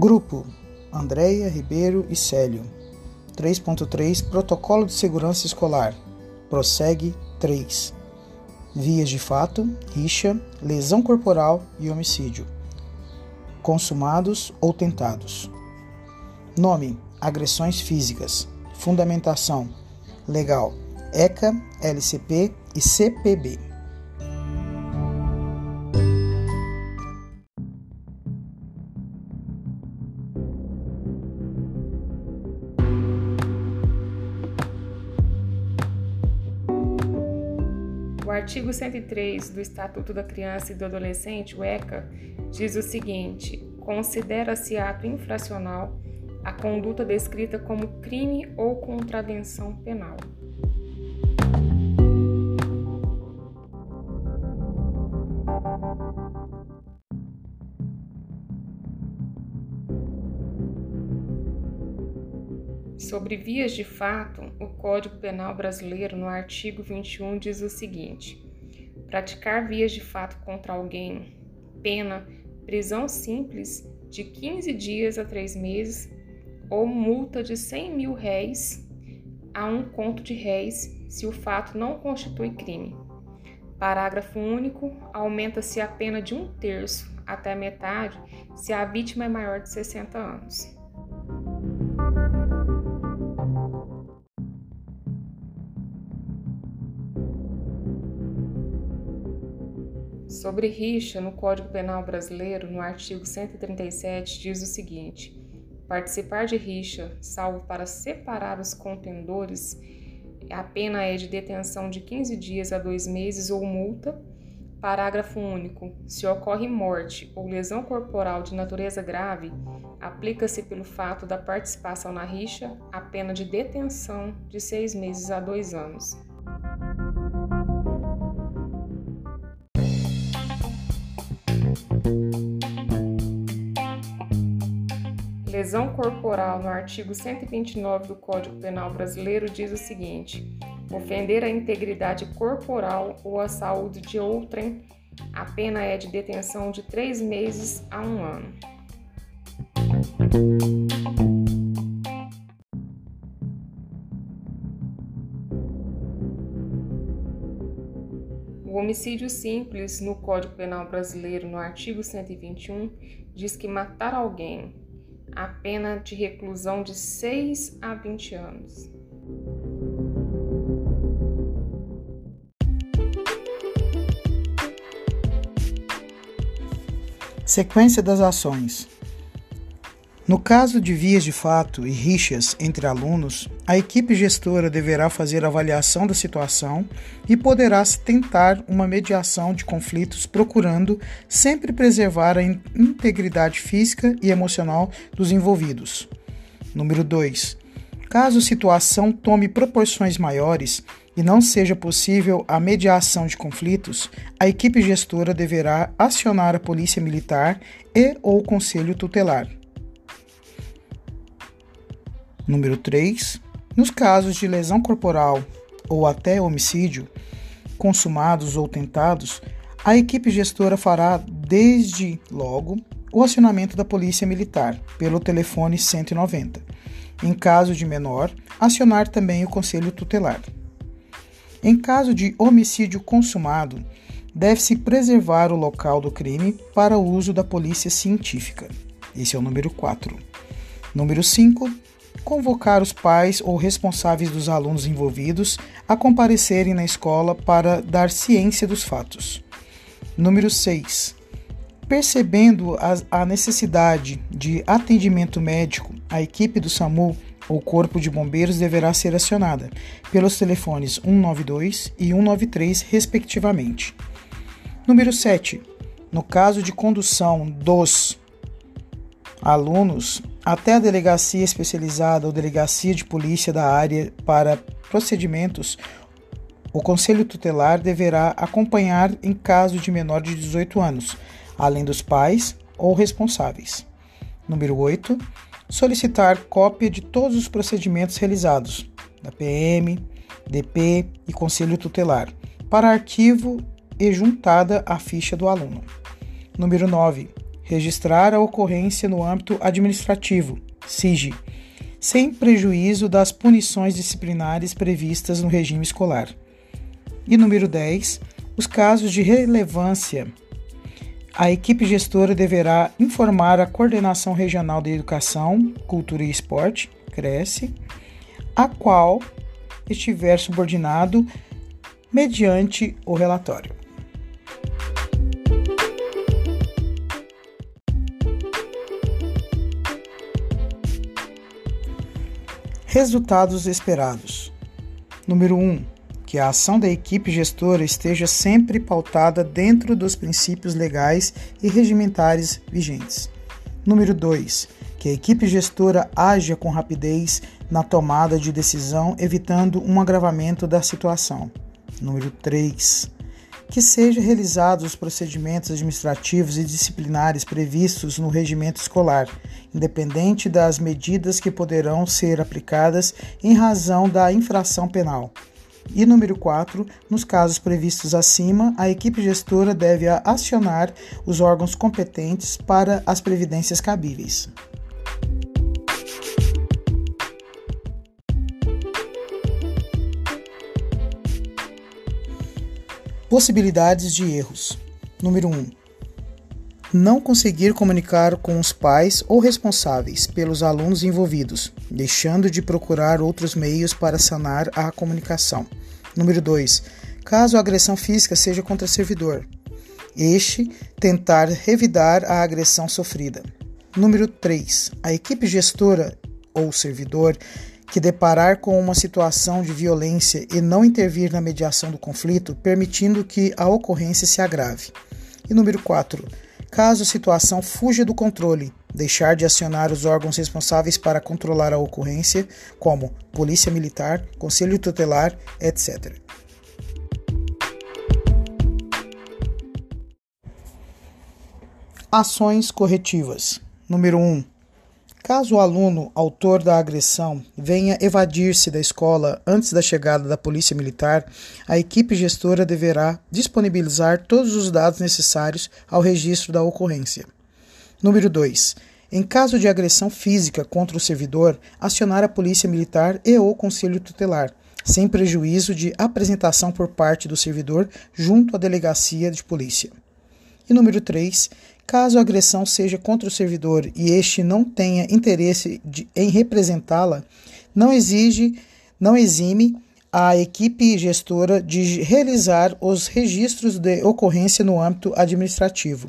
Grupo Andréia Ribeiro e Célio. 3.3 Protocolo de Segurança Escolar. Prossegue 3. Vias de fato, rixa, lesão corporal e homicídio. Consumados ou tentados. Nome: agressões físicas. Fundamentação: legal. ECA, LCP e CPB. Artigo 103 do Estatuto da Criança e do Adolescente, o ECA, diz o seguinte: considera-se ato infracional a conduta descrita como crime ou contravenção penal. Sobre vias de fato, o Código Penal brasileiro, no artigo 21, diz o seguinte: praticar vias de fato contra alguém, pena, prisão simples de 15 dias a 3 meses ou multa de 100 mil réis a um conto de réis se o fato não constitui crime. Parágrafo único. Aumenta-se a pena de um terço até metade se a vítima é maior de 60 anos. Sobre rixa, no Código Penal Brasileiro, no artigo 137, diz o seguinte: participar de rixa, salvo para separar os contendores, a pena é de detenção de 15 dias a dois meses ou multa. Parágrafo único. Se ocorre morte ou lesão corporal de natureza grave, aplica-se pelo fato da participação na rixa a pena de detenção de seis meses a dois anos. Lesão corporal no artigo 129 do Código Penal Brasileiro diz o seguinte: ofender a integridade corporal ou a saúde de outrem, a pena é de detenção de três meses a um ano. O homicídio simples no Código Penal Brasileiro, no artigo 121, diz que matar alguém a pena de reclusão de 6 a 20 anos. Sequência das ações. No caso de vias de fato e rixas entre alunos, a equipe gestora deverá fazer avaliação da situação e poderá tentar uma mediação de conflitos, procurando sempre preservar a integridade física e emocional dos envolvidos. Número 2. Caso a situação tome proporções maiores e não seja possível a mediação de conflitos, a equipe gestora deverá acionar a Polícia Militar e ou o Conselho Tutelar. Número 3. Nos casos de lesão corporal ou até homicídio, consumados ou tentados, a equipe gestora fará, desde logo, o acionamento da Polícia Militar pelo telefone 190. Em caso de menor, acionar também o Conselho Tutelar. Em caso de homicídio consumado, deve-se preservar o local do crime para o uso da polícia científica. Esse é o número 4. Número 5 convocar os pais ou responsáveis dos alunos envolvidos a comparecerem na escola para dar ciência dos fatos. Número 6. Percebendo a, necessidade de atendimento médico, a equipe do SAMU ou Corpo de Bombeiros deverá ser acionada pelos telefones 192 e 193, respectivamente. Número 7. No caso de condução dos alunos até a delegacia especializada ou delegacia de polícia da área para procedimentos, o Conselho Tutelar deverá acompanhar em caso de menor de 18 anos, além dos pais ou responsáveis. Número 8. Solicitar cópia de todos os procedimentos realizados, da PM, DP e Conselho Tutelar, para arquivo e juntada à ficha do aluno. Número 9 registrar a ocorrência no âmbito administrativo, SIG, sem prejuízo das punições disciplinares previstas no regime escolar. E número 10, os casos de relevância. A equipe gestora deverá informar a Coordenação Regional de Educação, Cultura e Esporte, CRECE, a qual estiver subordinado mediante o relatório. Resultados esperados. Número 1. Um, que a ação da equipe gestora esteja sempre pautada dentro dos princípios legais e regimentares vigentes. Número 2. Que a equipe gestora haja com rapidez na tomada de decisão, evitando um agravamento da situação. Número 3. Que sejam realizados os procedimentos administrativos e disciplinares previstos no regimento escolar, independente das medidas que poderão ser aplicadas em razão da infração penal. E número 4, nos casos previstos acima, a equipe gestora deve acionar os órgãos competentes para as previdências cabíveis. Possibilidades de erros. Número 1. Não conseguir comunicar com os pais ou responsáveis pelos alunos envolvidos, deixando de procurar outros meios para sanar a comunicação. Número 2. Caso a agressão física seja contra servidor, este tentar revidar a agressão sofrida. Número 3. A equipe gestora ou servidor que deparar com uma situação de violência e não intervir na mediação do conflito, permitindo que a ocorrência se agrave. E número 4. Caso a situação fuja do controle, deixar de acionar os órgãos responsáveis para controlar a ocorrência, como Polícia Militar, Conselho Tutelar, etc. Ações corretivas. Número 1. Caso o aluno, autor da agressão, venha evadir-se da escola antes da chegada da Polícia Militar, a equipe gestora deverá disponibilizar todos os dados necessários ao registro da ocorrência. Número 2. Em caso de agressão física contra o servidor, acionar a Polícia Militar e ou Conselho Tutelar, sem prejuízo de apresentação por parte do servidor junto à delegacia de polícia. E número 3. Caso a agressão seja contra o servidor e este não tenha interesse de, em representá-la, não exige, não exime a equipe gestora de realizar os registros de ocorrência no âmbito administrativo,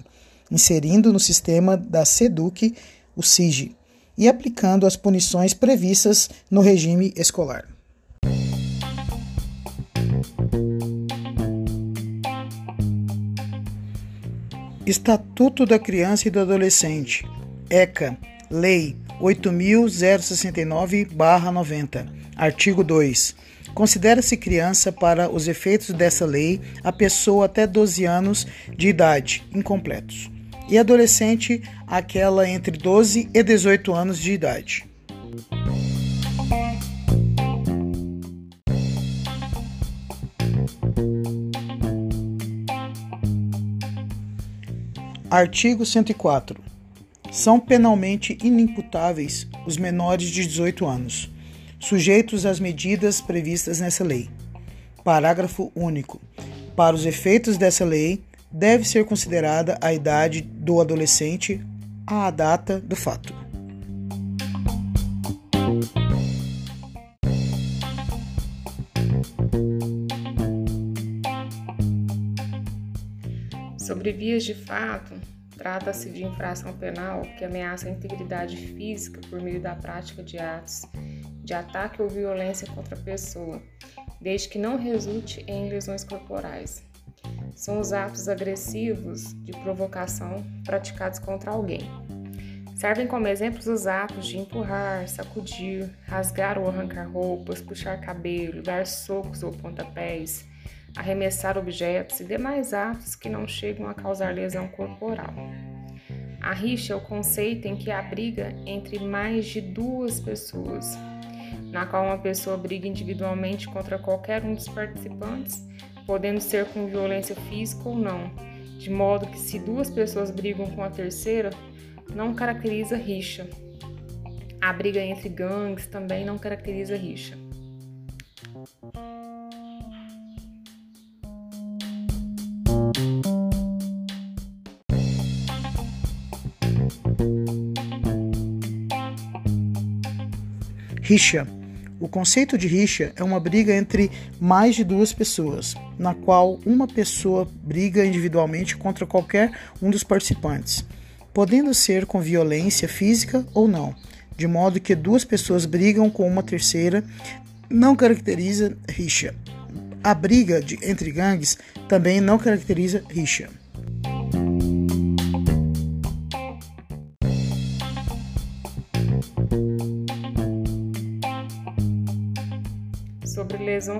inserindo no sistema da SEDUC o SIG e aplicando as punições previstas no regime escolar. Estatuto da Criança e do Adolescente, ECA, Lei 8069-90, artigo 2. Considera-se criança, para os efeitos dessa lei, a pessoa até 12 anos de idade, incompletos, e adolescente, aquela entre 12 e 18 anos de idade. Artigo 104. São penalmente inimputáveis os menores de 18 anos, sujeitos às medidas previstas nessa lei. Parágrafo único. Para os efeitos dessa lei, deve ser considerada a idade do adolescente à data do fato. Sobre vias de fato, trata-se de infração penal que ameaça a integridade física por meio da prática de atos de ataque ou violência contra a pessoa, desde que não resulte em lesões corporais. São os atos agressivos de provocação praticados contra alguém. Servem como exemplos os atos de empurrar, sacudir, rasgar ou arrancar roupas, puxar cabelo, dar socos ou pontapés, arremessar objetos e demais atos que não chegam a causar lesão corporal. A rixa é o conceito em que há briga entre mais de duas pessoas, na qual uma pessoa briga individualmente contra qualquer um dos participantes, podendo ser com violência física ou não, de modo que se duas pessoas brigam com a terceira, não caracteriza rixa. A briga entre gangues também não caracteriza rixa. Rixa. O conceito de rixa é uma briga entre mais de duas pessoas, na qual uma pessoa briga individualmente contra qualquer um dos participantes, podendo ser com violência física ou não, de modo que duas pessoas brigam com uma terceira, não caracteriza rixa. A briga de, entre gangues também não caracteriza rixa.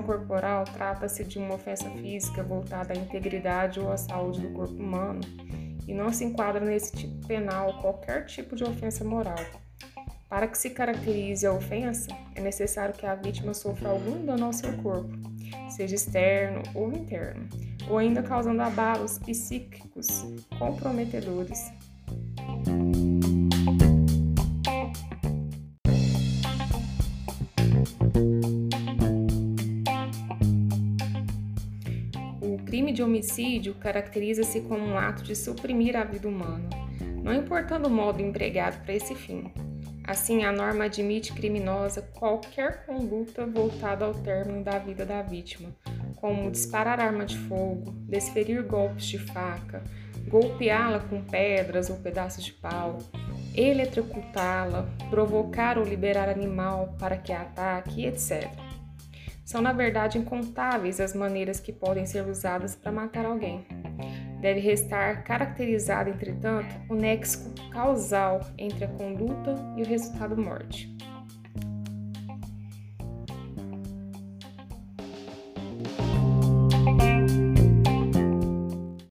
Lesão corporal, trata-se de uma ofensa física voltada à integridade ou à saúde do corpo humano e não se enquadra nesse tipo penal qualquer tipo de ofensa moral. Para que se caracterize a ofensa, é necessário que a vítima sofra algum dano ao seu corpo, seja externo ou interno, ou ainda causando abalos psíquicos comprometedores. De homicídio caracteriza-se como um ato de suprimir a vida humana, não importando o modo empregado para esse fim. Assim, a norma admite criminosa qualquer conduta voltada ao término da vida da vítima, como disparar arma de fogo, desferir golpes de faca, golpeá-la com pedras ou pedaços de pau, eletrocutá-la, provocar ou liberar animal para que ataque, etc. São, na verdade, incontáveis as maneiras que podem ser usadas para matar alguém. Deve restar caracterizado, entretanto, o nexo causal entre a conduta e o resultado morte.